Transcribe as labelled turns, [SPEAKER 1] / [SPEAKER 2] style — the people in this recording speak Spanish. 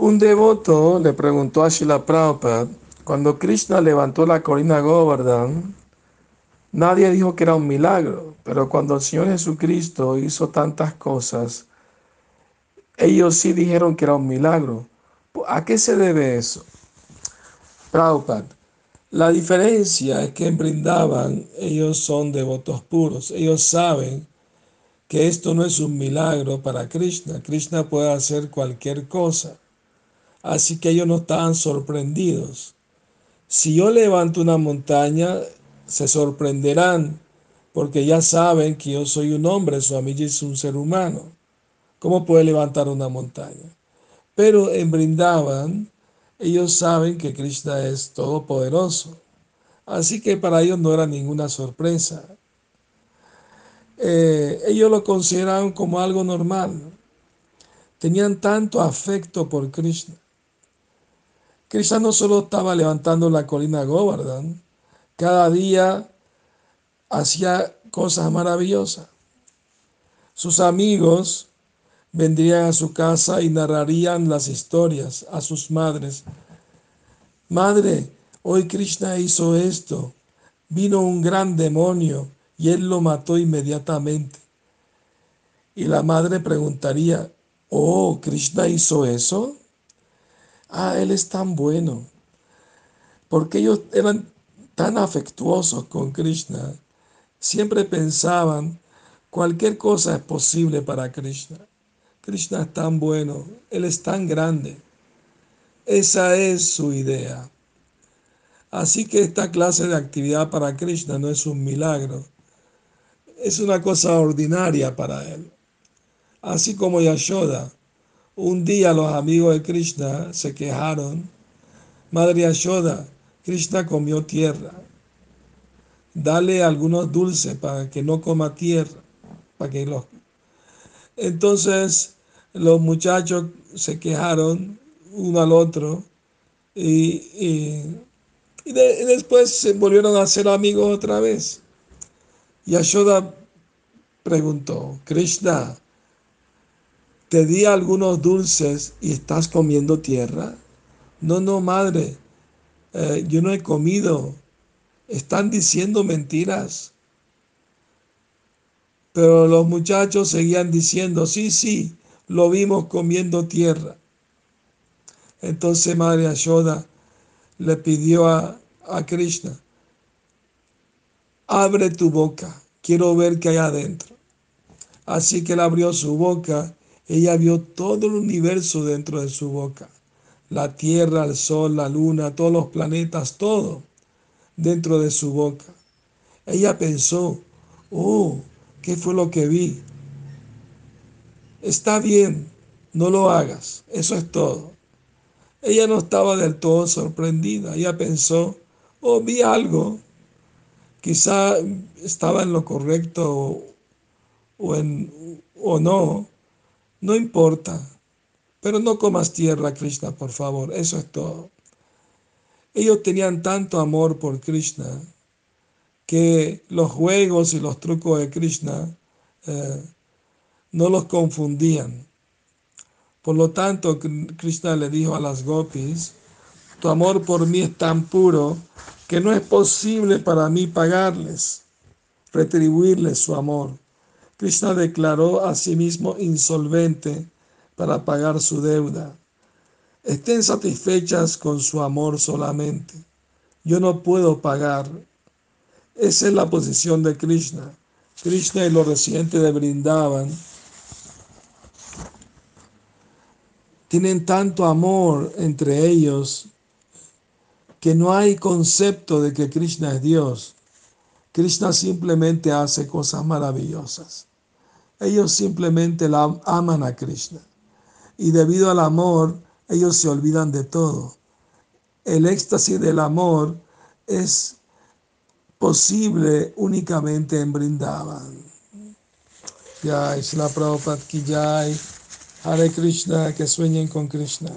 [SPEAKER 1] Un devoto le preguntó a Srila Prabhupada, cuando Krishna levantó la colina Govardhan, nadie dijo que era un milagro, pero cuando el Señor Jesucristo hizo tantas cosas, ellos sí dijeron que era un milagro. ¿A qué se debe eso? Prabhupada, la diferencia es que en Brindavan ellos son devotos puros, ellos saben que esto no es un milagro para Krishna, Krishna puede hacer cualquier cosa. Así que ellos no estaban sorprendidos. Si yo levanto una montaña, se sorprenderán, porque ya saben que yo soy un hombre, su amigo es un ser humano. ¿Cómo puede levantar una montaña? Pero en Brindavan, ellos saben que Krishna es todopoderoso. Así que para ellos no era ninguna sorpresa. Eh, ellos lo consideraban como algo normal. Tenían tanto afecto por Krishna. Krishna no solo estaba levantando la colina Govardhan, cada día hacía cosas maravillosas. Sus amigos vendrían a su casa y narrarían las historias a sus madres. Madre, hoy Krishna hizo esto. Vino un gran demonio y él lo mató inmediatamente. Y la madre preguntaría, oh, Krishna hizo eso. Ah, él es tan bueno. Porque ellos eran tan afectuosos con Krishna. Siempre pensaban, cualquier cosa es posible para Krishna. Krishna es tan bueno, Él es tan grande. Esa es su idea. Así que esta clase de actividad para Krishna no es un milagro, es una cosa ordinaria para Él. Así como Yashoda, un día los amigos de Krishna se quejaron, Madre Yashoda, Krishna comió tierra, dale algunos dulces para que no coma tierra, para que los. Entonces los muchachos se quejaron uno al otro y, después se volvieron a ser amigos otra vez. Y Ashoda preguntó, Krishna, ¿te di algunos dulces y estás comiendo tierra? No, no, madre, eh, yo no he comido. Están diciendo mentiras. Pero los muchachos seguían diciendo, sí, sí, lo vimos comiendo tierra. Entonces Madre Ashoda le pidió a, a Krishna, abre tu boca, quiero ver qué hay adentro. Así que él abrió su boca, ella vio todo el universo dentro de su boca. La tierra, el sol, la luna, todos los planetas, todo dentro de su boca. Ella pensó, oh, ¿Qué fue lo que vi? Está bien, no lo hagas, eso es todo. Ella no estaba del todo sorprendida, ella pensó, oh, vi algo, quizá estaba en lo correcto o, en, o no, no importa, pero no comas tierra, Krishna, por favor, eso es todo. Ellos tenían tanto amor por Krishna que los juegos y los trucos de Krishna eh, no los confundían. Por lo tanto, Krishna le dijo a las gopis, tu amor por mí es tan puro que no es posible para mí pagarles, retribuirles su amor. Krishna declaró a sí mismo insolvente para pagar su deuda. Estén satisfechas con su amor solamente. Yo no puedo pagar esa es la posición de Krishna. Krishna y los residentes de Brindavan tienen tanto amor entre ellos que no hay concepto de que Krishna es Dios. Krishna simplemente hace cosas maravillosas. Ellos simplemente la aman a Krishna. Y debido al amor, ellos se olvidan de todo. El éxtasis del amor es posible únicamente en Brindavan. Jai, la Prabhupada ki Hare Krishna, que sueñen con Krishna.